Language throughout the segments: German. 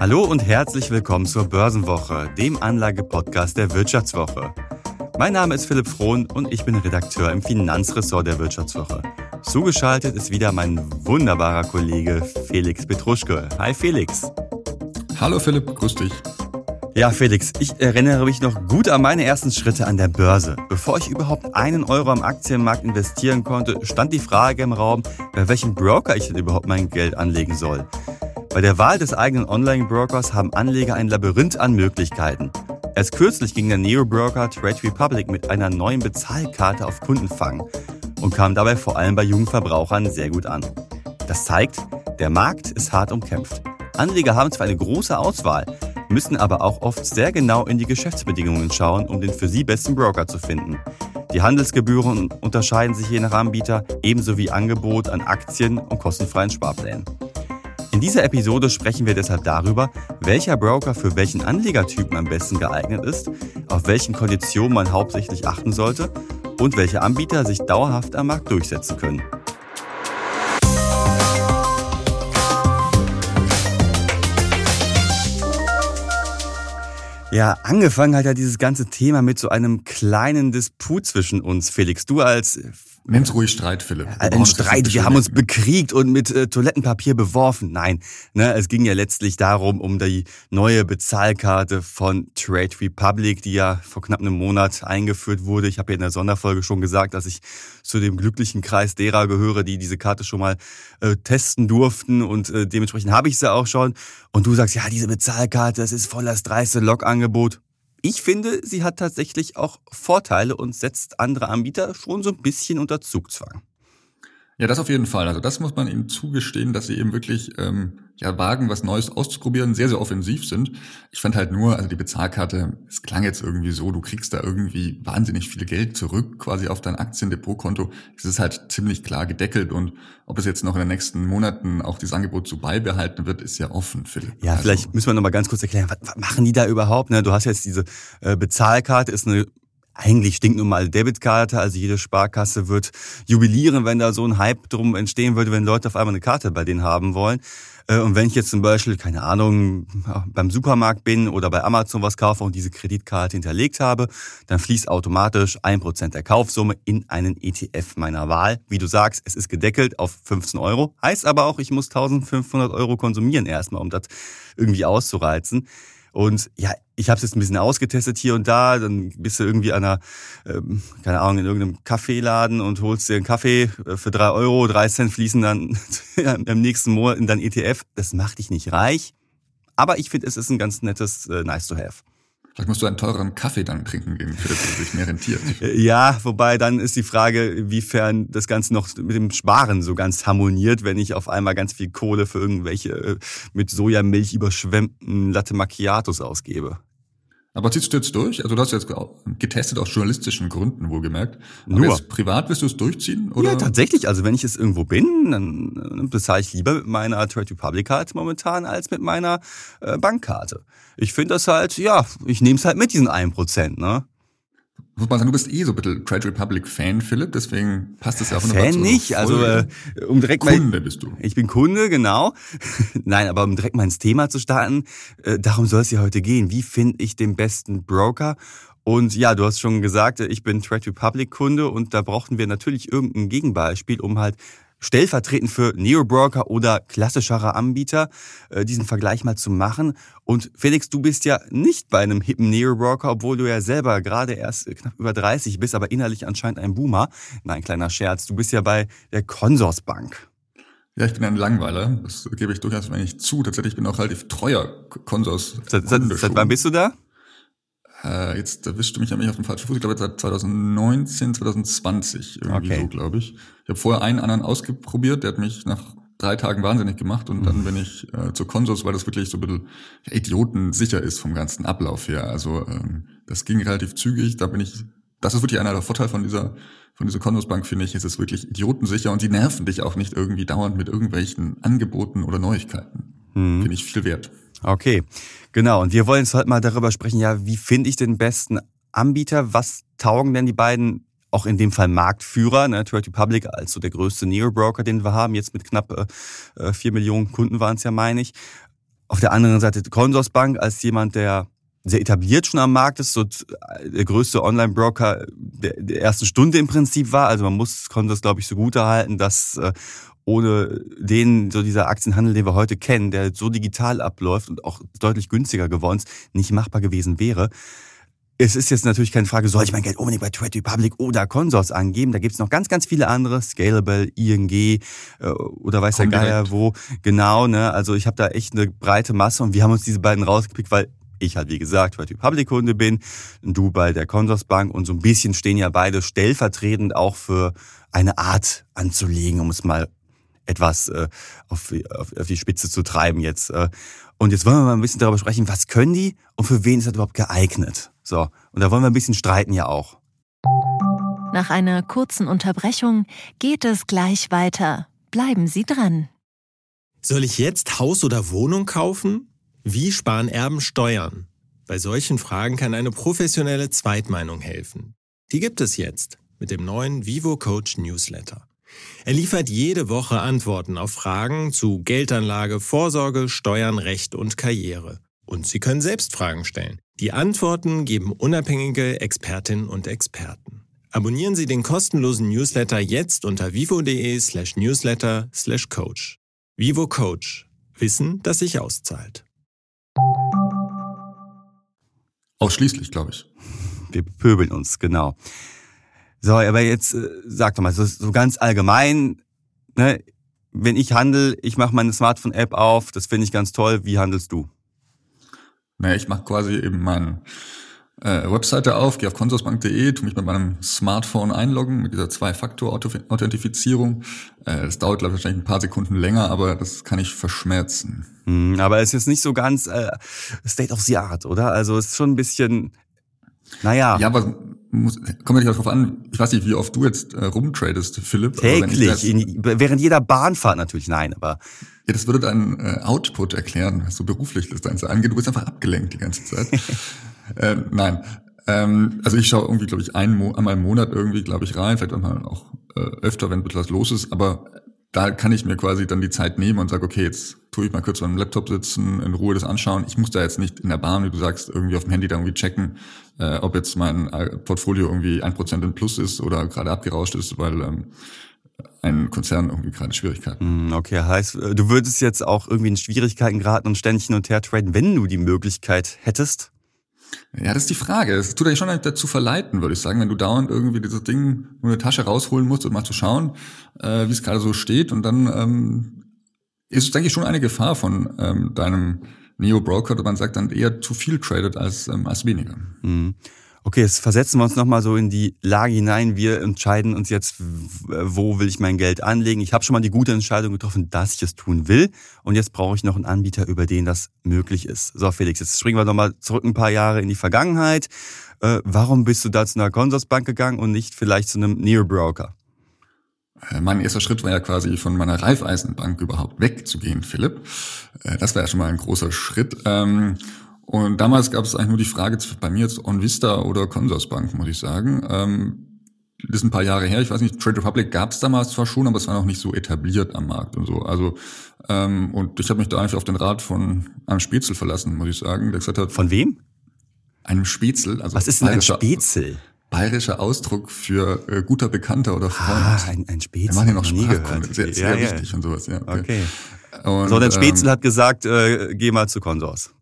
Hallo und herzlich willkommen zur Börsenwoche, dem Anlagepodcast der Wirtschaftswoche. Mein Name ist Philipp Frohn und ich bin Redakteur im Finanzressort der Wirtschaftswoche. Zugeschaltet ist wieder mein wunderbarer Kollege Felix Petruschke. Hi Felix. Hallo Philipp, grüß dich. Ja, Felix, ich erinnere mich noch gut an meine ersten Schritte an der Börse. Bevor ich überhaupt einen Euro am Aktienmarkt investieren konnte, stand die Frage im Raum, bei welchem Broker ich denn überhaupt mein Geld anlegen soll. Bei der Wahl des eigenen Online-Brokers haben Anleger ein Labyrinth an Möglichkeiten. Erst kürzlich ging der Neo-Broker Trade Republic mit einer neuen Bezahlkarte auf Kundenfang und kam dabei vor allem bei jungen Verbrauchern sehr gut an. Das zeigt, der Markt ist hart umkämpft. Anleger haben zwar eine große Auswahl, müssen aber auch oft sehr genau in die Geschäftsbedingungen schauen, um den für sie besten Broker zu finden. Die Handelsgebühren unterscheiden sich je nach Anbieter, ebenso wie Angebot an Aktien und kostenfreien Sparplänen. In dieser Episode sprechen wir deshalb darüber, welcher Broker für welchen Anlegertypen am besten geeignet ist, auf welchen Konditionen man hauptsächlich achten sollte und welche Anbieter sich dauerhaft am Markt durchsetzen können. Ja, angefangen hat ja dieses ganze Thema mit so einem kleinen Disput zwischen uns, Felix. Du als Nenn's ruhig Streit, Philipp. Wir ein Streit, wir haben uns bekriegt und mit äh, Toilettenpapier beworfen. Nein, ne, es ging ja letztlich darum, um die neue Bezahlkarte von Trade Republic, die ja vor knapp einem Monat eingeführt wurde. Ich habe ja in der Sonderfolge schon gesagt, dass ich zu dem glücklichen Kreis derer gehöre, die diese Karte schon mal äh, testen durften und äh, dementsprechend habe ich sie auch schon. Und du sagst, ja, diese Bezahlkarte, das ist voll das dreiste Logangebot. Ich finde, sie hat tatsächlich auch Vorteile und setzt andere Anbieter schon so ein bisschen unter Zugzwang. Ja, das auf jeden Fall. Also das muss man ihnen zugestehen, dass sie eben wirklich ähm, ja wagen, was Neues auszuprobieren, sehr, sehr offensiv sind. Ich fand halt nur, also die Bezahlkarte, es klang jetzt irgendwie so, du kriegst da irgendwie wahnsinnig viel Geld zurück, quasi auf dein Aktiendepotkonto. Es ist halt ziemlich klar gedeckelt und ob es jetzt noch in den nächsten Monaten auch dieses Angebot so beibehalten wird, ist ja offen, Philipp. Ja, also, vielleicht müssen wir noch mal ganz kurz erklären, was, was machen die da überhaupt? Ne? Du hast jetzt diese äh, Bezahlkarte, ist eine eigentlich stinknormale Debitkarte, also jede Sparkasse wird jubilieren, wenn da so ein Hype drum entstehen würde, wenn Leute auf einmal eine Karte bei denen haben wollen. Äh, und wenn ich jetzt zum Beispiel, keine Ahnung, beim Supermarkt bin oder bei Amazon was kaufe und diese Kreditkarte hinterlegt habe, dann fließt automatisch ein Prozent der Kaufsumme in einen ETF meiner Wahl. Wie du sagst, es ist gedeckelt auf 15 Euro. Heißt aber auch, ich muss 1500 Euro konsumieren erstmal, um das irgendwie auszureizen. Und ja, ich habe es jetzt ein bisschen ausgetestet hier und da. Dann bist du irgendwie an einer, ähm, keine Ahnung, in irgendeinem Kaffeeladen und holst dir einen Kaffee äh, für drei Euro, drei Cent fließen dann im nächsten Monat in dein ETF. Das macht dich nicht reich. Aber ich finde, es ist ein ganz nettes äh, Nice to have. Vielleicht musst du einen teureren Kaffee dann trinken gehen, für das sich mehr rentiert. Ja, wobei dann ist die Frage, inwiefern das Ganze noch mit dem Sparen so ganz harmoniert, wenn ich auf einmal ganz viel Kohle für irgendwelche äh, mit Sojamilch überschwemmten Latte Macchiatos ausgebe. Aber ziehst du jetzt durch? Also du hast jetzt getestet aus journalistischen Gründen wohlgemerkt. Aber Nur. jetzt privat wirst du es durchziehen? Oder? Ja, tatsächlich. Also wenn ich es irgendwo bin, dann, bezahle ich lieber mit meiner Trade Republic Karte momentan als mit meiner äh, Bankkarte. Ich finde das halt, ja, ich nehme es halt mit diesen 1%, ne? Muss man sagen, du bist eh so ein bisschen Trade Republic Fan, Philipp, deswegen passt das ja auch Fan nicht, also äh, um direkt mal Kunde bist du. Ich bin Kunde, genau. Nein, aber um direkt mal ins Thema zu starten, äh, darum soll es ja heute gehen. Wie finde ich den besten Broker? Und ja, du hast schon gesagt, ich bin Trade Republic Kunde und da brauchten wir natürlich irgendein Gegenbeispiel, um halt stellvertretend für Neo-Broker oder klassischere Anbieter, äh, diesen Vergleich mal zu machen. Und Felix, du bist ja nicht bei einem hippen Neo-Broker, obwohl du ja selber gerade erst knapp über 30 bist, aber innerlich anscheinend ein Boomer. Nein, kleiner Scherz, du bist ja bei der Consorsbank. Ja, ich bin ein Langweiler. Das gebe ich durchaus nicht zu. Tatsächlich bin ich auch relativ treuer Konsors. Seit, seit, seit wann bist du da? Äh, jetzt erwischt du mich ja nicht auf dem falschen Fuß. Ich glaube, seit 2019, 2020 irgendwie okay. so, glaube ich. Ich habe vorher einen anderen ausprobiert, der hat mich nach drei Tagen wahnsinnig gemacht und dann mhm. bin ich äh, zur Konsus, weil das wirklich so ein bisschen idiotensicher ist vom ganzen Ablauf her. Also ähm, das ging relativ zügig, da bin ich, das ist wirklich einer der Vorteile von dieser von dieser Konsusbank, finde ich, ist es wirklich idiotensicher und die nerven dich auch nicht irgendwie dauernd mit irgendwelchen Angeboten oder Neuigkeiten. Mhm. Finde ich viel wert. Okay, genau. Und wir wollen jetzt heute mal darüber sprechen, ja, wie finde ich den besten Anbieter? Was taugen denn die beiden, auch in dem Fall Marktführer, ne, Trade Republic als so der größte Neo-Broker, den wir haben, jetzt mit knapp äh, 4 äh, Millionen Kunden waren es ja, meine ich. Auf der anderen Seite Consorsbank als jemand, der sehr etabliert schon am Markt ist, so der größte Online-Broker der, ersten Stunde im Prinzip war. Also man muss Consors, glaube ich, so gut erhalten, dass äh, ohne den, so dieser Aktienhandel, den wir heute kennen, der so digital abläuft und auch deutlich günstiger geworden ist, nicht machbar gewesen wäre. Es ist jetzt natürlich keine Frage, soll ich mein Geld unbedingt bei Trade Republic oder Consors angeben? Da gibt es noch ganz, ganz viele andere, Scalable, ING äh, oder weiß der Geier wo. Genau, ne? Also ich habe da echt eine breite Masse und wir haben uns diese beiden rausgepickt, weil ich halt, wie gesagt, Trade Republic Kunde bin, du bei der Consorsbank und so ein bisschen stehen ja beide stellvertretend auch für eine Art anzulegen, um es mal etwas äh, auf, auf, auf die Spitze zu treiben jetzt. Äh. Und jetzt wollen wir mal ein bisschen darüber sprechen, was können die und für wen ist das überhaupt geeignet? So, und da wollen wir ein bisschen streiten ja auch. Nach einer kurzen Unterbrechung geht es gleich weiter. Bleiben Sie dran. Soll ich jetzt Haus oder Wohnung kaufen? Wie sparen Erben Steuern? Bei solchen Fragen kann eine professionelle Zweitmeinung helfen. Die gibt es jetzt mit dem neuen Vivo Coach Newsletter. Er liefert jede Woche Antworten auf Fragen zu Geldanlage, Vorsorge, Steuern, Recht und Karriere. Und Sie können selbst Fragen stellen. Die Antworten geben unabhängige Expertinnen und Experten. Abonnieren Sie den kostenlosen Newsletter jetzt unter vivo.de slash newsletter slash coach. Vivo Coach. Wissen, das sich auszahlt. Ausschließlich, glaube ich. Wir pöbeln uns, genau. So, aber jetzt äh, sag doch mal, so, so ganz allgemein, ne, wenn ich handle, ich mache meine Smartphone-App auf, das finde ich ganz toll. Wie handelst du? Naja, ich mache quasi eben meine äh, Webseite auf, gehe auf consorsbank.de, tu mich mit meinem Smartphone einloggen, mit dieser Zwei-Faktor-Authentifizierung. Äh, das dauert, glaube ich, wahrscheinlich ein paar Sekunden länger, aber das kann ich verschmerzen. Hm, aber es ist nicht so ganz äh, State of the Art, oder? Also es ist schon ein bisschen, naja. Ja, aber muss, kommt ja nicht darauf an, ich weiß nicht, wie oft du jetzt äh, rumtradest, Philipp. Täglich, in, während jeder Bahnfahrt natürlich, nein, aber. Ja, das würde deinen äh, Output erklären, was so beruflich das Ganze angeht. Du bist einfach abgelenkt die ganze Zeit. äh, nein, ähm, also ich schaue irgendwie, glaube ich, ein einmal im Monat irgendwie, glaube ich, rein, vielleicht einmal auch äh, öfter, wenn etwas los ist, aber da kann ich mir quasi dann die Zeit nehmen und sage, okay, jetzt tue ich mal kurz beim Laptop sitzen, in Ruhe das anschauen. Ich muss da jetzt nicht in der Bahn, wie du sagst, irgendwie auf dem Handy da irgendwie checken, äh, ob jetzt mein äh, Portfolio irgendwie ein Prozent in Plus ist oder gerade abgerauscht ist, weil ähm, ein Konzern irgendwie gerade Schwierigkeiten. Hm, okay, heißt, äh, du würdest jetzt auch irgendwie in Schwierigkeiten geraten und ständig hin und her traden, wenn du die Möglichkeit hättest? Ja, das ist die Frage. Es tut dich schon dazu verleiten, würde ich sagen, wenn du dauernd irgendwie dieses Ding nur eine Tasche rausholen musst, um mal zu schauen, äh, wie es gerade so steht. Und dann ähm, ist es, denke ich, schon eine Gefahr von ähm, deinem Neo-Broker, dass man sagt, dann eher zu viel tradet als, ähm, als weniger. Mhm. Okay, jetzt versetzen wir uns nochmal so in die Lage hinein. Wir entscheiden uns jetzt, wo will ich mein Geld anlegen. Ich habe schon mal die gute Entscheidung getroffen, dass ich es tun will. Und jetzt brauche ich noch einen Anbieter, über den das möglich ist. So, Felix, jetzt springen wir nochmal zurück ein paar Jahre in die Vergangenheit. Äh, warum bist du da zu einer Consorsbank gegangen und nicht vielleicht zu einem Neo-Broker? Äh, mein erster Schritt war ja quasi von meiner Raiffeisenbank überhaupt wegzugehen, Philipp. Äh, das war ja schon mal ein großer Schritt. Und damals gab es eigentlich nur die Frage bei mir jetzt OnVista oder Consorsbank, muss ich sagen. Ähm, das ist ein paar Jahre her. Ich weiß nicht, Trade Republic gab es damals zwar schon, aber es war noch nicht so etabliert am Markt und so. Also ähm, und ich habe mich da einfach auf den Rat von einem Spätzl verlassen, muss ich sagen. Der gesagt hat, von wem? Einem Spätzl. Also Was ist denn ein Spätzl? Bayerischer Ausdruck für äh, guter Bekannter oder Freund. Ah, ein, ein Spätzl. Wir machen ja noch Sprachkunde, sehr, sehr ja, wichtig ja. und sowas. Ja, okay. okay. Und, so, der Spätzl ähm, hat gesagt, äh, geh mal zu Konsors.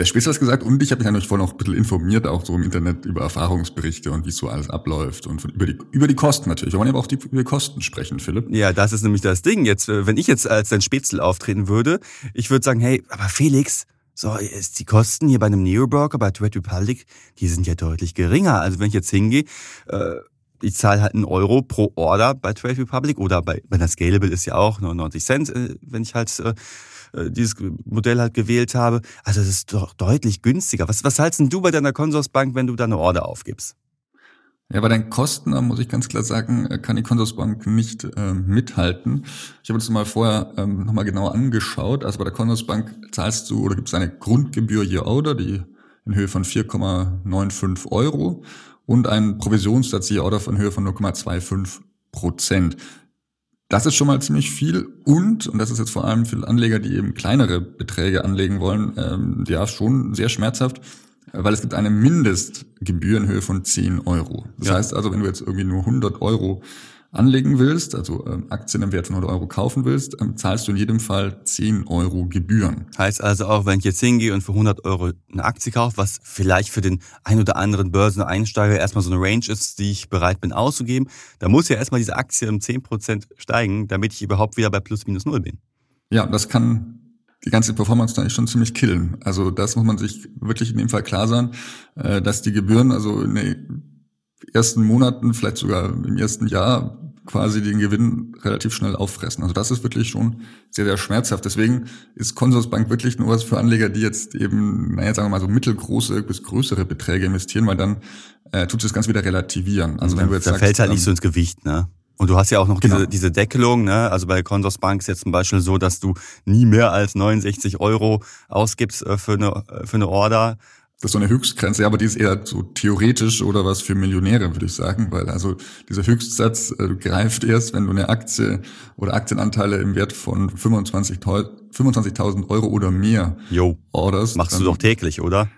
Der Spitz hat gesagt und ich habe mich ja noch vorhin noch ein bisschen informiert, auch so im Internet über Erfahrungsberichte und wie so alles abläuft und über die, über die Kosten natürlich. Wir wollen aber auch die, über die Kosten sprechen, Philipp. Ja, das ist nämlich das Ding. Jetzt, äh, wenn ich jetzt als dein Spätzle auftreten würde, ich würde sagen, hey, aber Felix, so, ist die Kosten hier bei einem Neo-Broker, bei Trade Republic, die sind ja deutlich geringer. Also wenn ich jetzt hingehe, äh, ich zahle halt einen Euro pro Order bei Trade Republic oder bei, bei der Scalable ist ja auch 99 Cent, äh, wenn ich halt äh, dieses Modell halt gewählt habe. Also das ist doch deutlich günstiger. Was, was hältst denn du bei deiner Consorsbank, wenn du da eine Order aufgibst? Ja, bei den Kosten, muss ich ganz klar sagen, äh, kann die Consorsbank nicht äh, mithalten. Ich habe das mal vorher ähm, nochmal genau angeschaut. Also bei der Consorsbank zahlst du oder gibt es eine Grundgebühr je Order, die in Höhe von 4,95 Euro und einen Provisionssatz je Order von Höhe von 0,25 Prozent. Das ist schon mal ziemlich viel und, und das ist jetzt vor allem für Anleger, die eben kleinere Beträge anlegen wollen, ähm, ja schon sehr schmerzhaft, weil es gibt eine Mindestgebühr in Höhe von 10 Euro. Das ja. heißt also, wenn du jetzt irgendwie nur 100 Euro anlegen willst, also ähm, Aktien im Wert von 100 Euro kaufen willst, ähm, zahlst du in jedem Fall 10 Euro Gebühren. Heißt also auch, wenn ich jetzt hingehe und für 100 Euro eine Aktie kaufe, was vielleicht für den ein oder anderen Börseneinsteiger erstmal so eine Range ist, die ich bereit bin auszugeben, da muss ja erstmal diese Aktie um 10% steigen, damit ich überhaupt wieder bei plus minus null bin. Ja, das kann die ganze Performance da schon ziemlich killen. Also das muss man sich wirklich in dem Fall klar sein, äh, dass die Gebühren, also in den ersten Monaten, vielleicht sogar im ersten Jahr quasi den Gewinn relativ schnell auffressen. Also das ist wirklich schon sehr, sehr schmerzhaft. Deswegen ist Consorsbank wirklich nur was für Anleger, die jetzt eben, naja, sagen wir mal so mittelgroße bis größere Beträge investieren, weil dann äh, tut es das ganz wieder relativieren. Also wenn du jetzt da sagst, fällt halt nicht ähm, so ins Gewicht, ne? Und du hast ja auch noch genau. diese, diese Deckelung, ne? Also bei Consorsbank ist jetzt zum Beispiel so, dass du nie mehr als 69 Euro ausgibst äh, für eine, äh, für eine Order. Das ist so eine Höchstgrenze, ja, aber die ist eher so theoretisch oder was für Millionäre, würde ich sagen, weil also dieser Höchstsatz äh, greift erst, wenn du eine Aktie oder Aktienanteile im Wert von 25.000 25 Euro oder mehr jo. orderst. Machst du doch täglich, oder?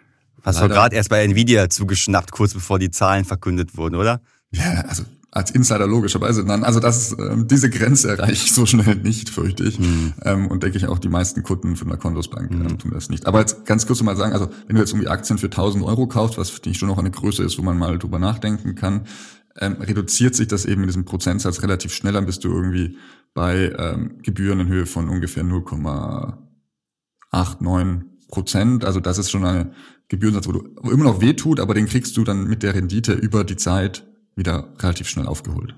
Hast du gerade erst bei Nvidia zugeschnappt, kurz bevor die Zahlen verkündet wurden, oder? Ja, also als Insider logischerweise. Nein, also das, ähm, diese Grenze erreiche ich so schnell nicht, fürchte ich. Mhm. Ähm, und denke ich auch, die meisten Kunden von der Kondosbank mhm. ähm, tun das nicht. Aber jetzt ganz kurz mal sagen, also wenn du jetzt irgendwie Aktien für 1000 Euro kaufst, was finde ich schon noch eine Größe ist, wo man mal drüber nachdenken kann, ähm, reduziert sich das eben in diesem Prozentsatz relativ schnell, dann bist du irgendwie bei ähm, Gebühren in Höhe von ungefähr 0,89 Prozent. Also das ist schon ein Gebührensatz, wo du wo immer noch wehtut, aber den kriegst du dann mit der Rendite über die Zeit wieder relativ schnell aufgeholt.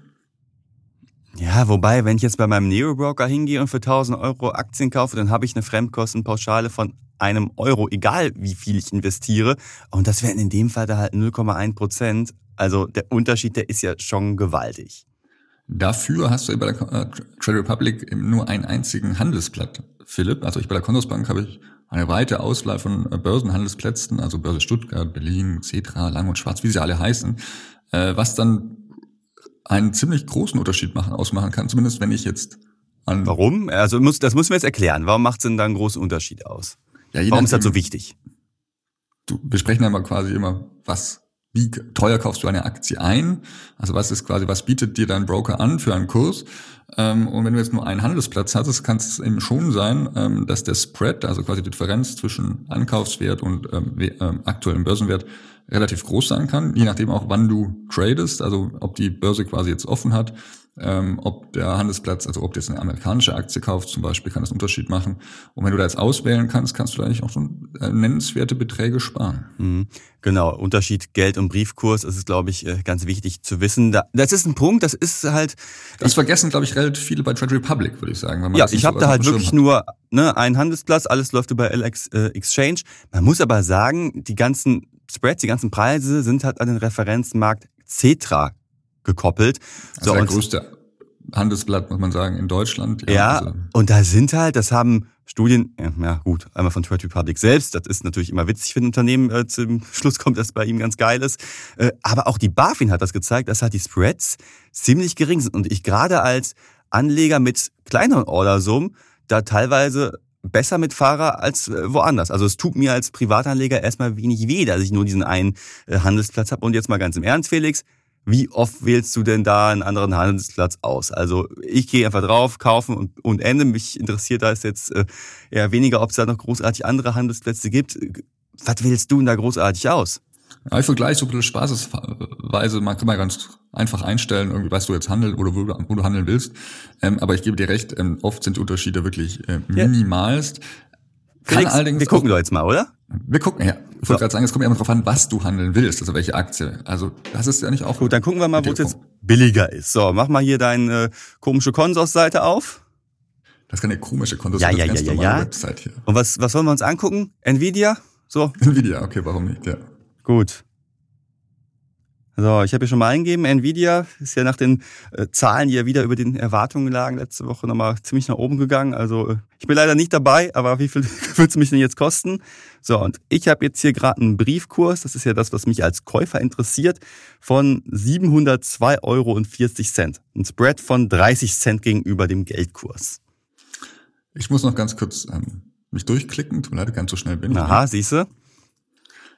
Ja, wobei, wenn ich jetzt bei meinem Neo-Broker hingehe und für 1000 Euro Aktien kaufe, dann habe ich eine Fremdkostenpauschale von einem Euro, egal wie viel ich investiere. Und das wären in dem Fall da halt 0,1 Prozent. Also der Unterschied, der ist ja schon gewaltig. Dafür hast du bei der äh, Trade Republic nur einen einzigen Handelsblatt, Philipp. Also ich bei der Consorsbank habe ich eine weite Auswahl von äh, Börsenhandelsplätzen, also Börse Stuttgart, Berlin, Cetra, Lang und Schwarz, wie sie alle heißen äh, was dann einen ziemlich großen Unterschied machen, ausmachen kann, zumindest wenn ich jetzt an. Warum? Also muss, das müssen wir jetzt erklären. Warum macht es denn da einen großen Unterschied aus? Ja, Warum ist das so wichtig? Du, wir sprechen ja mal quasi immer, was, wie teuer kaufst du eine Aktie ein? Also was ist quasi, was bietet dir dein Broker an für einen Kurs? Ähm, und wenn du jetzt nur einen Handelsplatz hast, kann es eben schon sein, ähm, dass der Spread, also quasi die Differenz zwischen Ankaufswert und ähm, aktuellem Börsenwert, relativ groß sein kann, je nachdem auch, wann du tradest, also ob die Börse quasi jetzt offen hat, ähm, ob der Handelsplatz, also ob du jetzt eine amerikanische Aktie kaufst zum Beispiel, kann das einen Unterschied machen. Und wenn du da jetzt auswählen kannst, kannst du da eigentlich auch schon äh, nennenswerte Beträge sparen. Mhm. Genau, Unterschied Geld- und Briefkurs, das ist, glaube ich, äh, ganz wichtig zu wissen. Das ist ein Punkt, das ist halt... Das vergessen, glaube ich, relativ viele bei Trade Republic, würde ich sagen. ja, ich habe da halt wirklich nur ne, einen Handelsplatz, alles läuft über LX äh, Exchange. Man muss aber sagen, die ganzen Spreads, die ganzen Preise sind halt an den Referenzmarkt Cetra gekoppelt. Also so, der größte Handelsblatt, muss man sagen, in Deutschland. Ja, ja also. und da sind halt, das haben Studien, ja gut, einmal von Trade Republic selbst, das ist natürlich immer witzig, wenn ein Unternehmen äh, zum Schluss kommt, dass bei ihm ganz geil ist. Äh, aber auch die BaFin hat das gezeigt, dass halt die Spreads ziemlich gering sind. Und ich gerade als Anleger mit kleineren Ordersummen da teilweise besser mit Fahrer als äh, woanders. Also es tut mir als Privatanleger erstmal wenig weh, dass ich nur diesen einen äh, Handelsplatz habe. Und jetzt mal ganz im Ernst, Felix, wie oft wählst du denn da einen anderen Handelsplatz aus? Also ich gehe einfach drauf, kaufen und, und Ende. Mich interessiert da ist jetzt äh, eher weniger, ob es da noch großartig andere Handelsplätze gibt. Was wählst du denn da großartig aus? Ja, ich vergleiche so ein bisschen spaßesweise, man kann mal ganz einfach einstellen, irgendwie weißt du jetzt handeln oder wo, wo du handeln willst. Ähm, aber ich gebe dir recht, ähm, oft sind die Unterschiede wirklich äh, minimalst. Felix, allerdings wir gucken doch jetzt mal, oder? Wir gucken, ja. Ich wollte so. gerade sagen, es kommt ja immer darauf an, was du handeln willst, also welche Aktie. Also das ist ja nicht auch. Gut, dann gucken wir mal, wo es jetzt billiger ist. So, mach mal hier deine äh, komische Konsors-Seite auf. Das ist keine komische Konsors, ja, ja, ja, ja, ja. Website hier. Und was, was wollen wir uns angucken? Nvidia? So? Nvidia, okay, warum nicht, ja. Gut. So, ich habe hier schon mal eingegeben, Nvidia ist ja nach den äh, Zahlen, die ja wieder über den Erwartungen lagen, letzte Woche nochmal ziemlich nach oben gegangen. Also äh, ich bin leider nicht dabei, aber wie viel wird es mich denn jetzt kosten? So, und ich habe jetzt hier gerade einen Briefkurs, das ist ja das, was mich als Käufer interessiert, von 702,40 Euro. Ein Spread von 30 Cent gegenüber dem Geldkurs. Ich muss noch ganz kurz ähm, mich durchklicken, tut mir leid, ganz so schnell bin ich. Aha, siehste?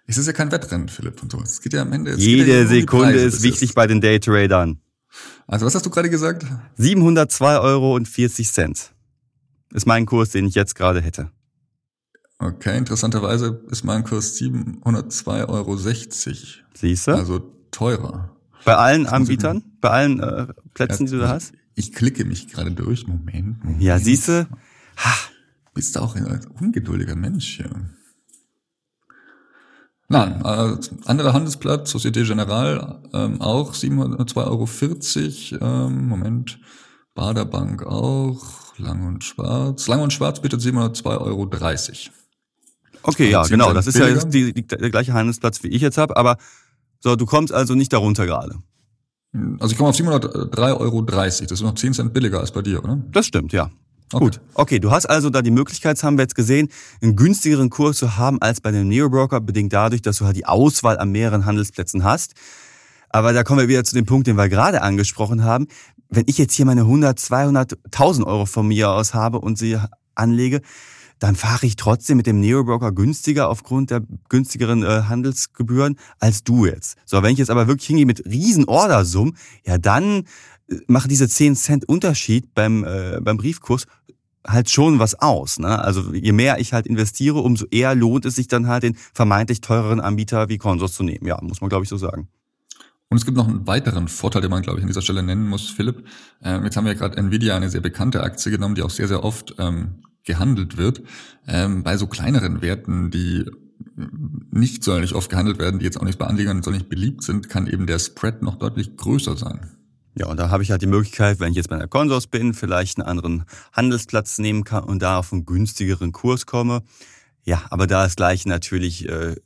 Es ist ja kein Wettrennen, Philipp und so. Es geht ja am Ende. Jede ja Sekunde Preise, ist wichtig ist. bei den Daytradern. Also was hast du gerade gesagt? 702,40 Euro ist mein Kurs, den ich jetzt gerade hätte. Okay, interessanterweise ist mein Kurs 702,60 Euro. Siehst du? Also teurer. Bei allen Anbietern? Bei allen äh, Plätzen, ja, die du da hast? Ich klicke mich gerade durch. Moment, Moment. Ja, siehst du? Bist du auch ein ungeduldiger Mensch hier. Nein, äh, anderer Handelsplatz, Societe Generale, ähm, auch 702,40 Euro. Ähm, Moment, Baderbank auch, Lang und Schwarz. Lang und Schwarz bietet 702,30 Euro. Okay, ja, genau. Das ist ja jetzt die, die, der gleiche Handelsplatz, wie ich jetzt habe. Aber so, du kommst also nicht darunter gerade. Also ich komme auf 703,30 Euro. Das ist noch 10 Cent billiger als bei dir, oder? Das stimmt, ja. Okay. Gut. Okay, du hast also da die Möglichkeit, haben wir jetzt gesehen, einen günstigeren Kurs zu haben als bei dem Neo-Broker, bedingt dadurch, dass du halt die Auswahl an mehreren Handelsplätzen hast. Aber da kommen wir wieder zu dem Punkt, den wir gerade angesprochen haben. Wenn ich jetzt hier meine 100, 200, 1000 Euro von mir aus habe und sie anlege, dann fahre ich trotzdem mit dem Neo-Broker günstiger aufgrund der günstigeren äh, Handelsgebühren als du jetzt. So, wenn ich jetzt aber wirklich hingehe mit riesen Ordersummen, ja dann machen diese 10 Cent Unterschied beim, äh, beim Briefkurs halt schon was aus. Ne? Also je mehr ich halt investiere, umso eher lohnt es sich dann halt den vermeintlich teureren Anbieter wie Consors zu nehmen. Ja, muss man glaube ich so sagen. Und es gibt noch einen weiteren Vorteil, den man, glaube ich, an dieser Stelle nennen muss, Philipp. Ähm, jetzt haben wir ja gerade Nvidia, eine sehr bekannte Aktie genommen, die auch sehr, sehr oft ähm, gehandelt wird. Ähm, bei so kleineren Werten, die nicht sonderlich oft gehandelt werden, die jetzt auch nicht bei Anlegern sonderlich beliebt sind, kann eben der Spread noch deutlich größer sein. Ja, und da habe ich halt die Möglichkeit, wenn ich jetzt bei der Konsors bin, vielleicht einen anderen Handelsplatz nehmen kann und da auf einen günstigeren Kurs komme. Ja, aber da ist gleich natürlich, äh,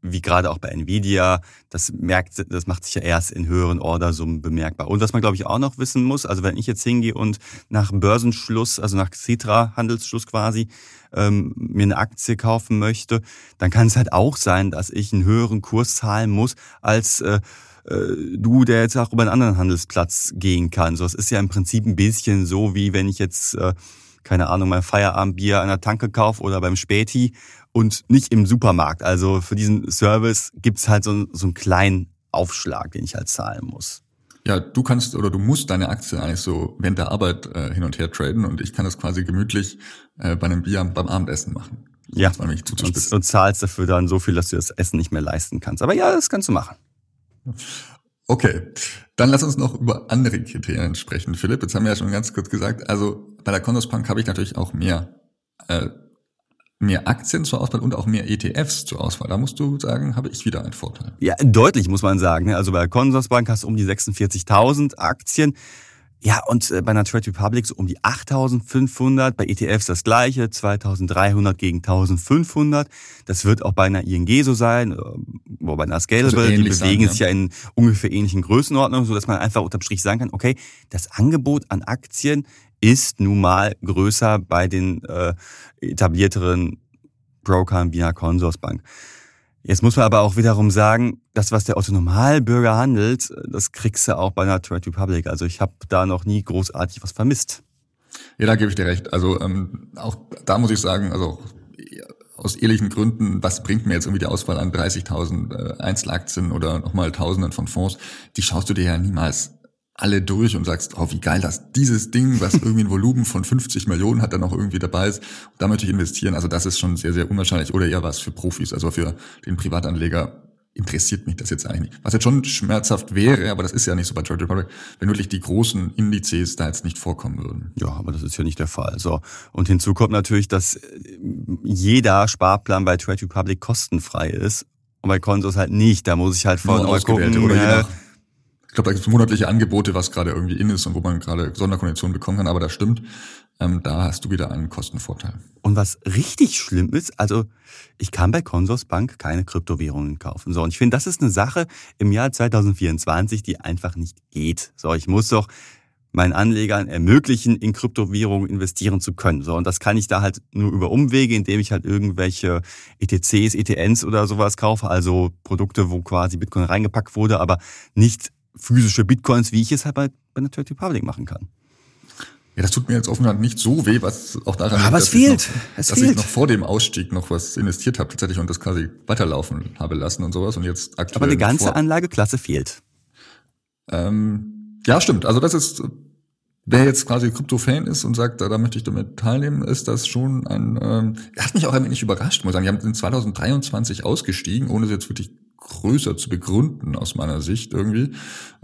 wie gerade auch bei Nvidia, das merkt, das macht sich ja erst in höheren Ordersummen bemerkbar. Und was man, glaube ich, auch noch wissen muss, also wenn ich jetzt hingehe und nach Börsenschluss, also nach Citra-Handelsschluss quasi, ähm, mir eine Aktie kaufen möchte, dann kann es halt auch sein, dass ich einen höheren Kurs zahlen muss als äh, du, der jetzt auch über einen anderen Handelsplatz gehen kann. So, es ist ja im Prinzip ein bisschen so, wie wenn ich jetzt, äh, keine Ahnung, mein Feierabendbier an der Tanke kaufe oder beim Späti und nicht im Supermarkt. Also für diesen Service gibt's halt so, so einen kleinen Aufschlag, den ich halt zahlen muss. Ja, du kannst oder du musst deine Aktie eigentlich so während der Arbeit äh, hin und her traden und ich kann das quasi gemütlich äh, bei einem Bier beim Abendessen machen. Ja, und, und zahlst dafür dann so viel, dass du das Essen nicht mehr leisten kannst. Aber ja, das kannst du machen. Okay, dann lass uns noch über andere Kriterien sprechen, Philipp. Jetzt haben wir ja schon ganz kurz gesagt, also bei der Condos habe ich natürlich auch mehr, äh, mehr Aktien zur Auswahl und auch mehr ETFs zur Auswahl. Da musst du sagen, habe ich wieder einen Vorteil. Ja, deutlich muss man sagen. Also bei der Consorsbank hast du um die 46.000 Aktien. Ja, und äh, bei einer Trade Republic so um die 8500, bei ETFs das gleiche, 2300 gegen 1500. Das wird auch bei einer ING so sein, äh, wo bei einer Scalable, also die bewegen sein, ja. sich ja in ungefähr ähnlichen Größenordnungen, so dass man einfach unterm Strich sagen kann, okay, das Angebot an Aktien ist nun mal größer bei den äh, etablierteren Brokern wie einer Consorsbank. Jetzt muss man aber auch wiederum sagen, das, was der Autonomalbürger handelt, das kriegst du auch bei einer Trade Republic. Also ich habe da noch nie großartig was vermisst. Ja, da gebe ich dir recht. Also ähm, auch da muss ich sagen, also aus ehrlichen Gründen, was bringt mir jetzt irgendwie die Auswahl an 30.000 äh, Einzelaktien oder nochmal Tausenden von Fonds? Die schaust du dir ja niemals alle durch und sagst, oh, wie geil, dass dieses Ding, was irgendwie ein Volumen von 50 Millionen hat, dann auch irgendwie dabei ist. da möchte ich investieren. Also das ist schon sehr, sehr unwahrscheinlich oder eher was für Profis. Also für den Privatanleger interessiert mich das jetzt eigentlich nicht. Was jetzt schon schmerzhaft wäre, aber das ist ja nicht so bei Trade Republic, wenn wirklich die großen Indizes da jetzt nicht vorkommen würden. Ja, aber das ist ja nicht der Fall. So. Und hinzu kommt natürlich, dass jeder Sparplan bei Trade Republic kostenfrei ist und bei Konsos halt nicht. Da muss ich halt vorher mal gucken. Oder je nach Ich glaube, da gibt es monatliche Angebote, was gerade irgendwie in ist und wo man gerade Sonderkonditionen bekommen kann, aber das stimmt. Ähm, da hast du wieder einen Kostenvorteil. Und was richtig schlimm ist, also ich kann bei Consorsbank keine Kryptowährungen kaufen. So, und ich finde, das ist eine Sache im Jahr 2024, die einfach nicht geht. So, ich muss doch meinen Anlegern ermöglichen, in Kryptowährungen investieren zu können. So, und das kann ich da halt nur über Umwege, indem ich halt irgendwelche ETCs, ETNs oder sowas kaufe, also Produkte, wo quasi Bitcoin reingepackt wurde, aber nicht physische Bitcoins, wie ich es halt bei, bei der Trade Republic machen kann. Ja, das tut mir jetzt offensichtlich nicht so weh, was auch daran Aber liegt, es fehlt. Noch, es dass fehlt. ich noch vor dem Ausstieg noch was investiert habe tatsächlich und das quasi weiterlaufen habe lassen und sowas und jetzt aktuell. Aber eine ganze vor, Anlageklasse fehlt. Ähm, ja, stimmt. Also das ist, wer jetzt quasi Krypto-Fan ist und sagt, da, da möchte ich damit teilnehmen, ist das schon ein, ähm, hat mich auch ein wenig überrascht, muss ich sagen. Die haben in 2023 ausgestiegen, ohne es jetzt wirklich größer zu begründen aus meiner Sicht irgendwie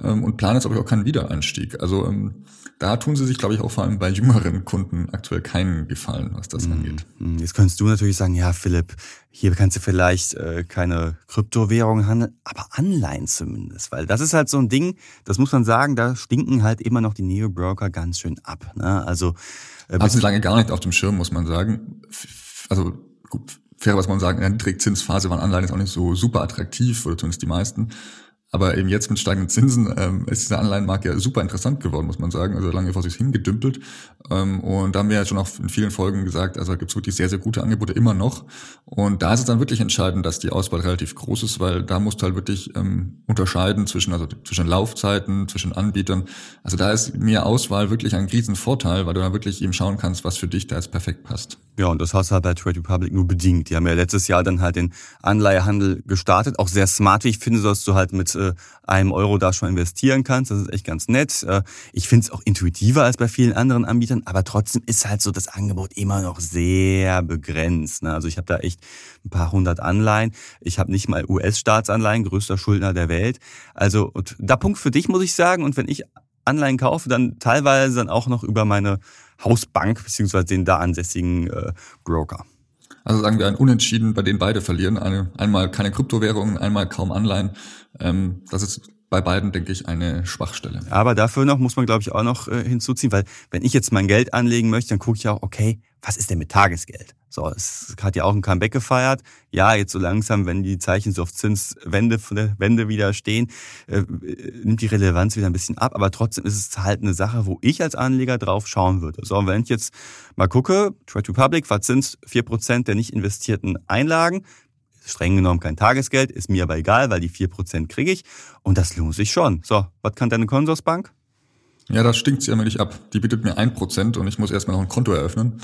ähm, und planen jetzt aber auch keinen Wiedereinstieg. Also ähm, da tun sie sich, glaube ich, auch vor allem bei jüngeren Kunden aktuell keinen Gefallen, was das angeht. Hm, Jetzt könntest du natürlich sagen, ja Philipp, hier kannst du vielleicht äh, keine Kryptowährungen handeln, aber Anleihen zumindest, weil das ist halt so ein Ding, das muss man sagen, da stinken halt immer noch die Neo-Broker ganz schön ab. Ne? Also äh, Hatten sie lange gar nicht auf dem Schirm, muss man sagen. Also gut, fair, was man sagen, in der Niedrigzinsphase waren Anleihen jetzt auch nicht so super attraktiv, oder zumindest die meisten. Aber eben jetzt mit steigenden Zinsen ähm, ist dieser Anleihenmarkt ja super interessant geworden, muss man sagen. Also lange vor sich hingedümpelt. Ähm, und da haben wir ja schon auch in vielen Folgen gesagt, also da gibt es wirklich sehr, sehr gute Angebote immer noch. Und da ist es dann wirklich entscheidend, dass die Auswahl relativ groß ist, weil da musst du halt wirklich ähm, unterscheiden zwischen, also zwischen Laufzeiten, zwischen Anbietern. Also da ist mehr Auswahl wirklich ein Riesenvorteil, weil du da wirklich eben schauen kannst, was für dich da jetzt perfekt passt. Ja, und das hast du halt bei Trade Republic nur bedingt. Die haben ja letztes Jahr dann halt den Anleihehandel gestartet. Auch sehr smart, wie ich finde, dass du halt mit äh, einem Euro da schon investieren kannst. Das ist echt ganz nett. Äh, ich finde es auch intuitiver als bei vielen anderen Anbietern, aber trotzdem ist halt so das Angebot immer noch sehr begrenzt. Ne? Also ich habe da echt ein paar hundert Anleihen. Ich habe nicht mal US-Staatsanleihen, größter Schuldner der Welt. Also da Punkt für dich, muss ich sagen. Und wenn ich Anleihen kaufe, dann teilweise dann auch noch über meine Hausbank beziehungsweise den da ansässigen äh, Broker. Also sagen wir ein Unentschieden, bei denen beide verlieren. Eine, einmal keine Kryptowährungen, einmal kaum Anleihen. Ähm, das ist bei beiden, denke ich, eine Schwachstelle. Aber dafür noch muss man, glaube ich, auch noch äh, hinzuziehen, weil wenn ich jetzt mein Geld anlegen möchte, dann gucke ich auch, okay, was ist denn mit Tagesgeld? So, es hat ja auch ein Comeback gefeiert. Ja, jetzt so langsam, wenn die Zeichen so auf Zinswende von der Wende wieder stehen, äh, nimmt die Relevanz wieder ein bisschen ab. Aber trotzdem ist es halt eine Sache, wo ich als Anleger drauf schauen würde. So, und wenn ich jetzt mal gucke, Trade Republic verzinst 4% der nicht investierten Einlagen, streng genommen kein Tagesgeld, ist mir aber egal, weil die 4% kriege ich. Und das lohnt sich schon. So, was kann deine Konsorsbank? Ja, das stinkt sie nicht ab. Die bietet mir ein Prozent und ich muss erstmal noch ein Konto eröffnen.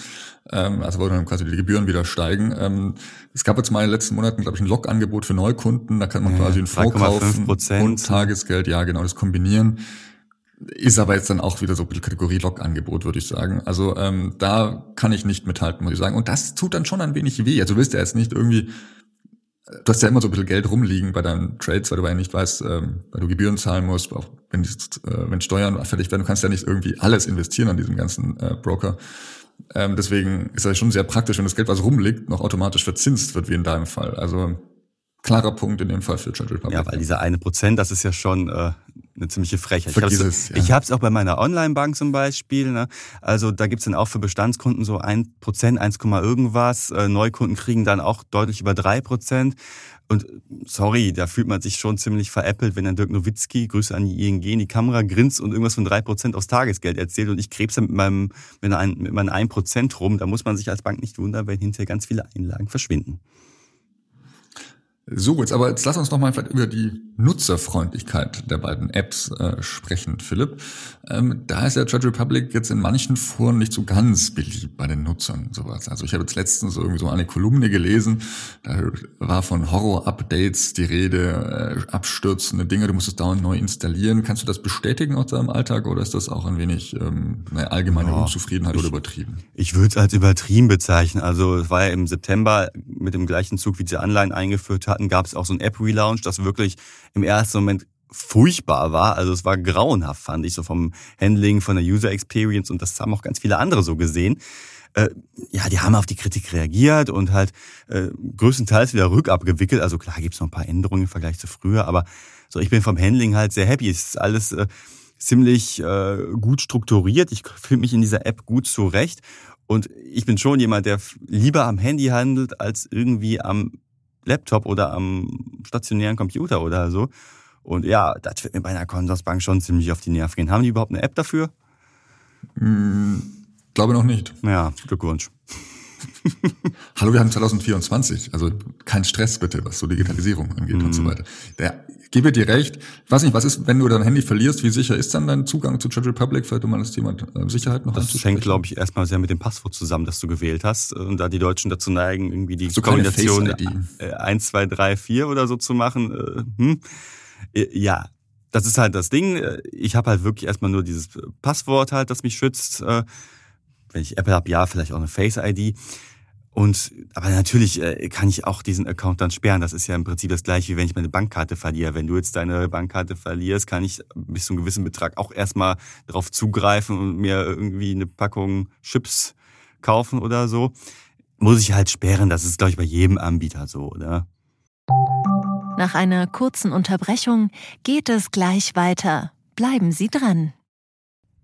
Ähm, also wo dann quasi die Gebühren wieder steigen. Ähm, es gab jetzt mal in den letzten Monaten, glaube ich, ein Log-Angebot für Neukunden. Da kann man Ja, quasi einen Fonds 3,5 kaufen Prozent. und Tagesgeld. Ja, genau, das kombinieren. Ist aber jetzt dann auch wieder so ein Kategorie Log-Angebot, würde ich sagen. Also ähm, da kann ich nicht mithalten, muss ich sagen. Und das tut dann schon ein wenig weh. Also du willst ja jetzt nicht irgendwie du hast ja immer so ein bisschen Geld rumliegen bei deinen Trades, weil du ja nicht weißt, ähm, weil du Gebühren zahlen musst, auch wenn, die, äh, wenn Steuern fertig werden, du kannst ja nicht irgendwie alles investieren an diesem ganzen äh, Broker. Ähm, deswegen ist das schon sehr praktisch, wenn das Geld, was rumliegt, noch automatisch verzinst wird, wie in deinem Fall. Also klarer Punkt in dem Fall für Trade Republic. Ja, weil dieser eine Prozent, das ist ja schon äh, eine ziemliche Frechheit. Vergiss ich es, ja. ich hab's auch bei meiner Online-Bank zum Beispiel. Ne? Also da gibt's dann auch für Bestandskunden so ein Prozent, 1, irgendwas. Äh, Neukunden kriegen dann auch deutlich über drei Prozent. Und sorry, da fühlt man sich schon ziemlich veräppelt, wenn dann Dirk Nowitzki, Grüße an die ING, in die Kamera grinst und irgendwas von drei Prozent aufs Tagesgeld erzählt und ich krebse mit meinem mit, ein, mit meinem 1 Prozent rum. Da muss man sich als Bank nicht wundern, wenn hinterher ganz viele Einlagen verschwinden. So, jetzt aber jetzt lass uns noch mal vielleicht über die Nutzerfreundlichkeit der beiden Apps äh, sprechen, Philipp. Ähm, da ist ja Trade Republic jetzt in manchen Foren nicht so ganz beliebt bei den Nutzern sowas. Also ich habe jetzt letztens irgendwie so eine Kolumne gelesen, da war von Horror-Updates die Rede, äh, abstürzende Dinge, du musst es dauernd neu installieren. Kannst du das bestätigen aus deinem Alltag oder ist das auch ein wenig ähm, eine allgemeine Ja, Unzufriedenheit oder übertrieben? Ich würde es als übertrieben bezeichnen. Also es war ja im September mit dem gleichen Zug, wie sie Anleihen eingeführt hatten, gab es auch so ein App-Relaunch, das wirklich im ersten Moment furchtbar war. Also es war grauenhaft, fand ich, so vom Handling, von der User Experience und das haben auch ganz viele andere so gesehen. äh, ja, die haben auf die Kritik reagiert und halt äh, größtenteils wieder rückabgewickelt. Also klar gibt's noch ein paar Änderungen im Vergleich zu früher, aber so ich bin vom Handling halt sehr happy. Es ist alles äh, ziemlich äh, gut strukturiert. Ich fühle mich in dieser App gut zurecht. Und ich bin schon jemand, der lieber am Handy handelt, als irgendwie am Laptop oder am stationären Computer oder so. Und ja, das wird mir bei einer Consorsbank schon ziemlich auf die Nerven gehen. Haben die überhaupt eine App dafür? Hm, glaube noch nicht. Ja, Glückwunsch. Hallo, wir haben 2024, also kein Stress bitte, was so Digitalisierung angeht mhm. und so mhm. weiter. Der, gebe dir recht. Ich weiß nicht, was ist, wenn du dein Handy verlierst, wie sicher ist dann dein Zugang zu Trade Republic? Vielleicht um mal das Thema äh, Sicherheit noch Das hängt, glaube ich, erstmal sehr mit dem Passwort zusammen, das du gewählt hast. Und da die Deutschen dazu neigen, irgendwie die so Kombination 1, 2, 3, 4 oder so zu machen. Äh, hm. Äh, ja, das ist halt das Ding. Ich habe halt wirklich erstmal nur dieses Passwort halt, das mich schützt. Wenn ich Apple habe, ja, vielleicht auch eine Face-ID. Und aber natürlich äh, kann ich auch diesen Account dann sperren. Das ist ja im Prinzip das gleiche, wie wenn ich meine Bankkarte verliere. Wenn du jetzt deine Bankkarte verlierst, kann ich bis zu einem gewissen Betrag auch erstmal darauf zugreifen und mir irgendwie eine Packung Chips kaufen oder so. Muss ich halt sperren. Das ist, glaube ich, bei jedem Anbieter so, oder? Nach einer kurzen Unterbrechung geht es gleich weiter. Bleiben Sie dran.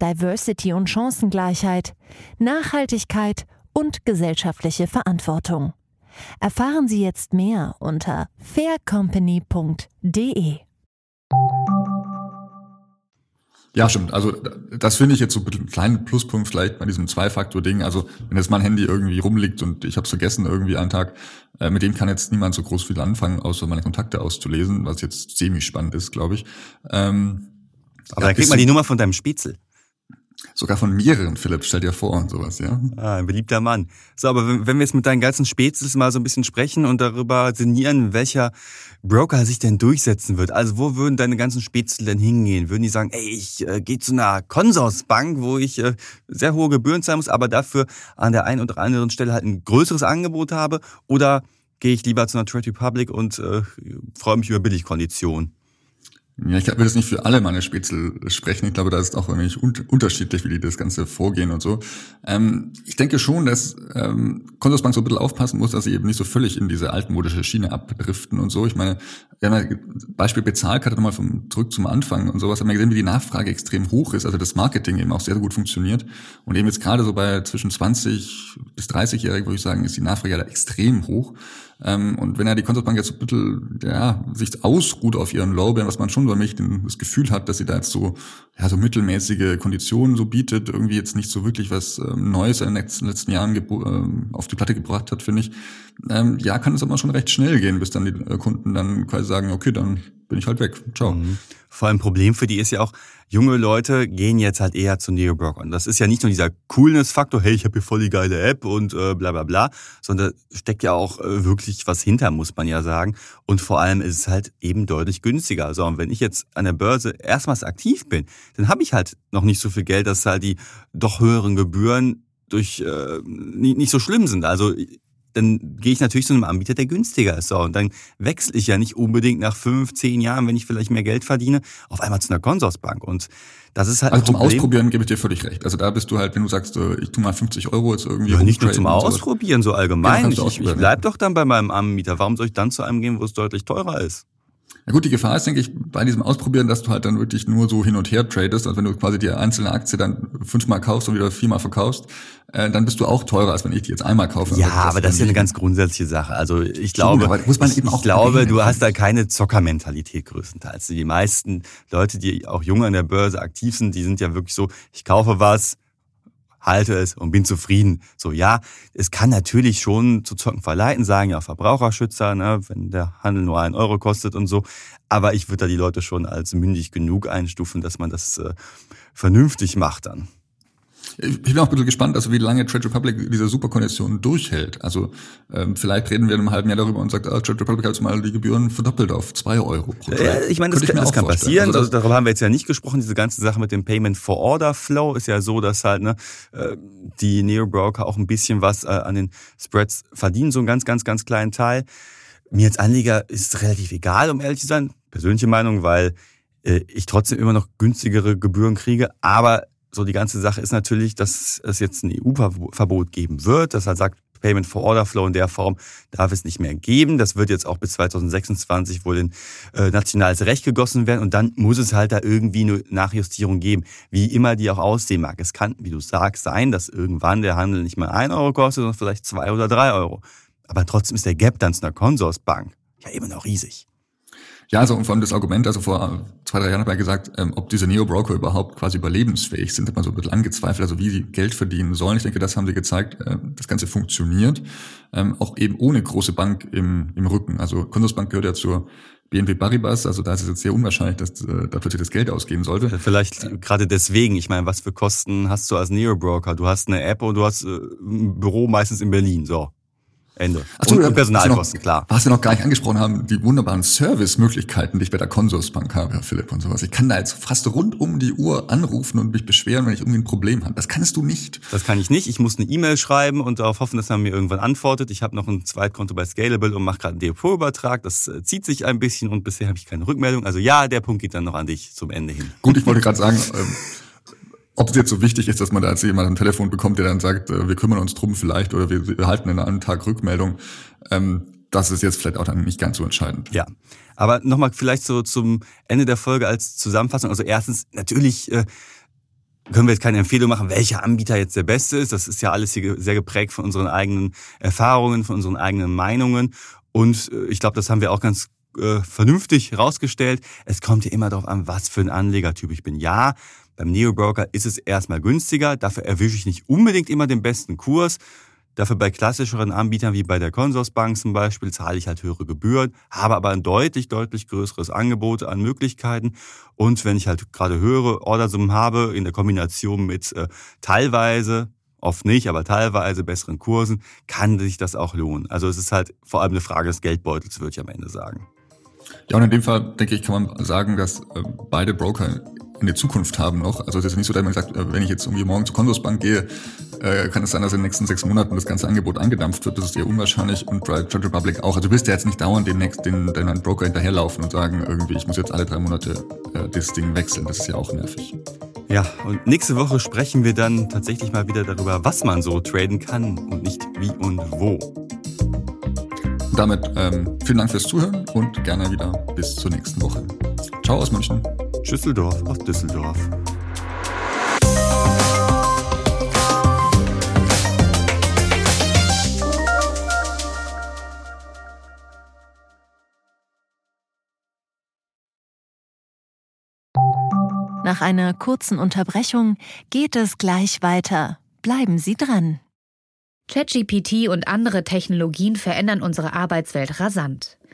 Diversity und Chancengleichheit, Nachhaltigkeit und gesellschaftliche Verantwortung. Erfahren Sie jetzt mehr unter faircompany.de. Ja, stimmt. Also das finde ich jetzt so ein kleinen Pluspunkt vielleicht bei diesem Zwei-Faktor-Ding. Also wenn jetzt mein Handy irgendwie rumliegt und ich habe es vergessen irgendwie einen Tag, äh, mit dem kann jetzt niemand so groß viel anfangen, außer meine Kontakte auszulesen, was jetzt ziemlich spannend ist, glaube ich. Ähm, Aber ja, dann kriegt man die Nummer von deinem Spitzel. Sogar von mehreren Philips, stell dir vor und sowas, ja. Ah, ein beliebter Mann. So, aber wenn, wenn wir jetzt mit deinen ganzen Spezies mal so ein bisschen sprechen und darüber sinnieren, welcher Broker sich denn durchsetzen wird. Also wo würden deine ganzen Spezies denn hingehen? Würden die sagen, ey, ich äh, gehe zu einer Konsorsbank, wo ich äh, sehr hohe Gebühren zahlen muss, aber dafür an der einen oder anderen Stelle halt ein größeres Angebot habe? Oder gehe ich lieber zu einer Trade Republic und äh, freue mich über Billigkonditionen? Ja, ich will jetzt nicht für alle meine Spätzle sprechen. Ich glaube, da ist auch irgendwie unterschiedlich, wie die das Ganze vorgehen und so. Ähm, ich denke schon, dass ähm, Consorsbank so ein bisschen aufpassen muss, dass sie eben nicht so völlig in diese altmodische Schiene abdriften und so. Ich meine, wir haben ja Beispiel Bezahlkarte nochmal vom zurück zum Anfang und sowas. Haben wir gesehen, wie die Nachfrage extrem hoch ist, also das Marketing eben auch sehr, sehr gut funktioniert. Und eben jetzt gerade so bei zwischen 20 bis 30-Jährigen, würde ich sagen, ist die Nachfrage ja extrem hoch. Ähm, und wenn er die Consorsbank jetzt so ein bisschen, ja, sich ausruht auf ihren Lorbeeren, was man schon so mich das Gefühl hat, dass sie da jetzt so, ja, so mittelmäßige Konditionen so bietet, irgendwie jetzt nicht so wirklich was ähm, Neues in den letzten, letzten Jahren ähm, auf die Platte gebracht hat, finde ich. Ähm, ja, kann es aber schon recht schnell gehen, bis dann die äh, Kunden dann quasi sagen, okay, dann bin ich halt weg. Ciao. Mhm. Vor allem Problem für die ist ja auch, junge Leute gehen jetzt halt eher zu Neobrock. Und das ist ja nicht nur dieser Coolness-Faktor, hey, ich habe hier voll die geile App und äh, bla bla bla, sondern steckt ja auch äh, wirklich was hinter, muss man ja sagen. Und vor allem ist es halt eben deutlich günstiger. So, und wenn ich jetzt an der Börse erstmals aktiv bin, dann habe ich halt noch nicht so viel Geld, dass halt die doch höheren Gebühren durch äh, nicht, nicht so schlimm sind. Also dann gehe ich natürlich zu einem Anbieter, der günstiger ist. So, und dann wechsle ich ja nicht unbedingt nach fünf, zehn Jahren, wenn ich vielleicht mehr Geld verdiene, auf einmal zu einer Konsorsbank. Und das ist halt Also zum Ausprobieren gebe ich dir völlig recht. Also da bist du halt, wenn du sagst, ich tu mal 50 Euro jetzt irgendwie. Ja, nicht nur zum Ausprobieren, so allgemein. Ja, ich, ich bleib doch dann bei meinem Anbieter. Warum soll ich dann zu einem gehen, wo es deutlich teurer ist? Ja gut, die Gefahr ist, denke ich, bei diesem Ausprobieren, dass du halt dann wirklich nur so hin und her tradest. Also wenn du quasi die einzelne Aktie dann fünfmal kaufst und wieder viermal verkaufst, äh, dann bist du auch teurer, als wenn ich die jetzt einmal kaufe. Ja, also aber das ist ja eine ganz grundsätzliche Sache. Also ich glaube, Stimmt, muss man eben auch ich glaube, du hast da keine Zockermentalität größtenteils. Die meisten Leute, die auch jung an der Börse aktiv sind, die sind ja wirklich so, ich kaufe was, halte es und bin zufrieden. So, ja, es kann natürlich schon zu Zocken verleiten, sagen ja Verbraucherschützer, ne, wenn der Handel nur einen Euro kostet und so. Aber ich würde da die Leute schon als mündig genug einstufen, dass man das äh, vernünftig macht dann. Ich bin auch ein bisschen gespannt, also wie lange Trade Republic diese Superkondition durchhält. Also ähm, vielleicht reden wir in einem halben Jahr darüber und sagt, ah, Trade Republic hat jetzt mal die Gebühren verdoppelt auf zwei Euro pro Trade. Ja, ich meine, das, kann, das kann passieren. Also, also, darüber haben wir jetzt ja nicht gesprochen. Diese ganze Sache mit dem Payment for Order Flow ist ja so, dass halt ne, äh, die Neo-Broker auch ein bisschen was äh, an den Spreads verdienen, so einen ganz, ganz, ganz kleinen Teil. Mir als Anleger ist es relativ egal, um ehrlich zu sein. Persönliche Meinung, weil äh, ich trotzdem immer noch günstigere Gebühren kriege. Aber so die ganze Sache ist natürlich, dass es jetzt ein EU-Verbot geben wird, das halt sagt, Payment for Order Flow in der Form darf es nicht mehr geben. Das wird jetzt auch bis 2026 wohl in äh, nationales Recht gegossen werden und dann muss es halt da irgendwie eine Nachjustierung geben, wie immer die auch aussehen mag. Es kann, wie du sagst, sein, dass irgendwann der Handel nicht mehr ein Euro kostet, sondern vielleicht zwei oder drei Euro. Aber trotzdem ist der Gap dann zu einer Konsorsbank ja immer noch riesig. Ja, also und vor allem das Argument, also vor zwei, drei Jahren habe ich gesagt, ähm, ob diese Neo-Broker überhaupt quasi überlebensfähig sind, hat man so ein bisschen angezweifelt, also wie sie Geld verdienen sollen. Ich denke, das haben sie gezeigt, äh, das Ganze funktioniert, ähm, auch eben ohne große Bank im, im Rücken. Also Consorsbank gehört ja zur BNP Paribas, also da ist es jetzt sehr unwahrscheinlich, dass äh, da plötzlich das Geld ausgehen sollte. Vielleicht äh, gerade deswegen, ich meine, was für Kosten hast du als Neo-Broker? Du hast eine App und du hast äh, ein Büro meistens in Berlin, so. Ende. Achso, und, und Personalkosten, noch, klar. Was wir noch gar nicht angesprochen haben, die wunderbaren Service-Möglichkeiten, die ich bei der Consorsbank habe, Herr Philipp und sowas. Ich kann da jetzt fast rund um die Uhr anrufen und mich beschweren, wenn ich irgendwie ein Problem habe. Das kannst du nicht. Das kann ich nicht. Ich muss eine E-Mail schreiben und darauf hoffen, dass man mir irgendwann antwortet. Ich habe noch ein Zweitkonto bei Scalable und mache gerade einen Depotübertrag. Das äh, zieht sich ein bisschen und bisher habe ich keine Rückmeldung. Also ja, der Punkt geht dann noch an dich zum Ende hin. Gut, ich wollte gerade sagen, ob es jetzt so wichtig ist, dass man da jetzt jemand ein Telefon bekommt, der dann sagt, äh, wir kümmern uns drum vielleicht oder wir erhalten in einem Tag Rückmeldung, ähm, das ist jetzt vielleicht auch dann nicht ganz so entscheidend. Ja, aber nochmal vielleicht so zum Ende der Folge als Zusammenfassung. Also erstens, natürlich äh, können wir jetzt keine Empfehlung machen, welcher Anbieter jetzt der beste ist. Das ist ja alles hier sehr geprägt von unseren eigenen Erfahrungen, von unseren eigenen Meinungen. Und äh, ich glaube, das haben wir auch ganz äh, vernünftig herausgestellt. Es kommt ja immer darauf an, was für ein Anlegertyp ich bin. Ja, beim Neo-Broker ist es erstmal günstiger, dafür erwische ich nicht unbedingt immer den besten Kurs. Dafür bei klassischeren Anbietern wie bei der Consorsbank zum Beispiel zahle ich halt höhere Gebühren, habe aber ein deutlich, deutlich größeres Angebot an Möglichkeiten. Und wenn ich halt gerade höhere Ordersummen habe, in der Kombination mit äh, teilweise, oft nicht, aber teilweise besseren Kursen, kann sich das auch lohnen. Also es ist halt vor allem eine Frage des Geldbeutels, würde ich am Ende sagen. Ja, und in dem Fall, denke ich, kann man sagen, dass äh, beide Broker in der Zukunft haben noch. Also es ist nicht so, dass man sagt, äh, wenn ich jetzt irgendwie morgen zur Consorsbank gehe, äh, kann es sein, dass in den nächsten sechs Monaten das ganze Angebot eingedampft wird. Das ist eher unwahrscheinlich und Trade Republic auch. Also du wirst ja jetzt nicht dauernd den nächsten, den, deinen Broker hinterherlaufen und sagen, irgendwie, ich muss jetzt alle drei Monate äh, das Ding wechseln. Das ist ja auch nervig. Ja, und nächste Woche sprechen wir dann tatsächlich mal wieder darüber, was man so traden kann und nicht wie und wo. Und damit ähm, vielen Dank fürs Zuhören und gerne wieder bis zur nächsten Woche. Ciao aus München. Schüsseldorf aus Düsseldorf. Nach einer kurzen Unterbrechung geht es gleich weiter. Bleiben Sie dran. ChatGPT und andere Technologien verändern unsere Arbeitswelt rasant.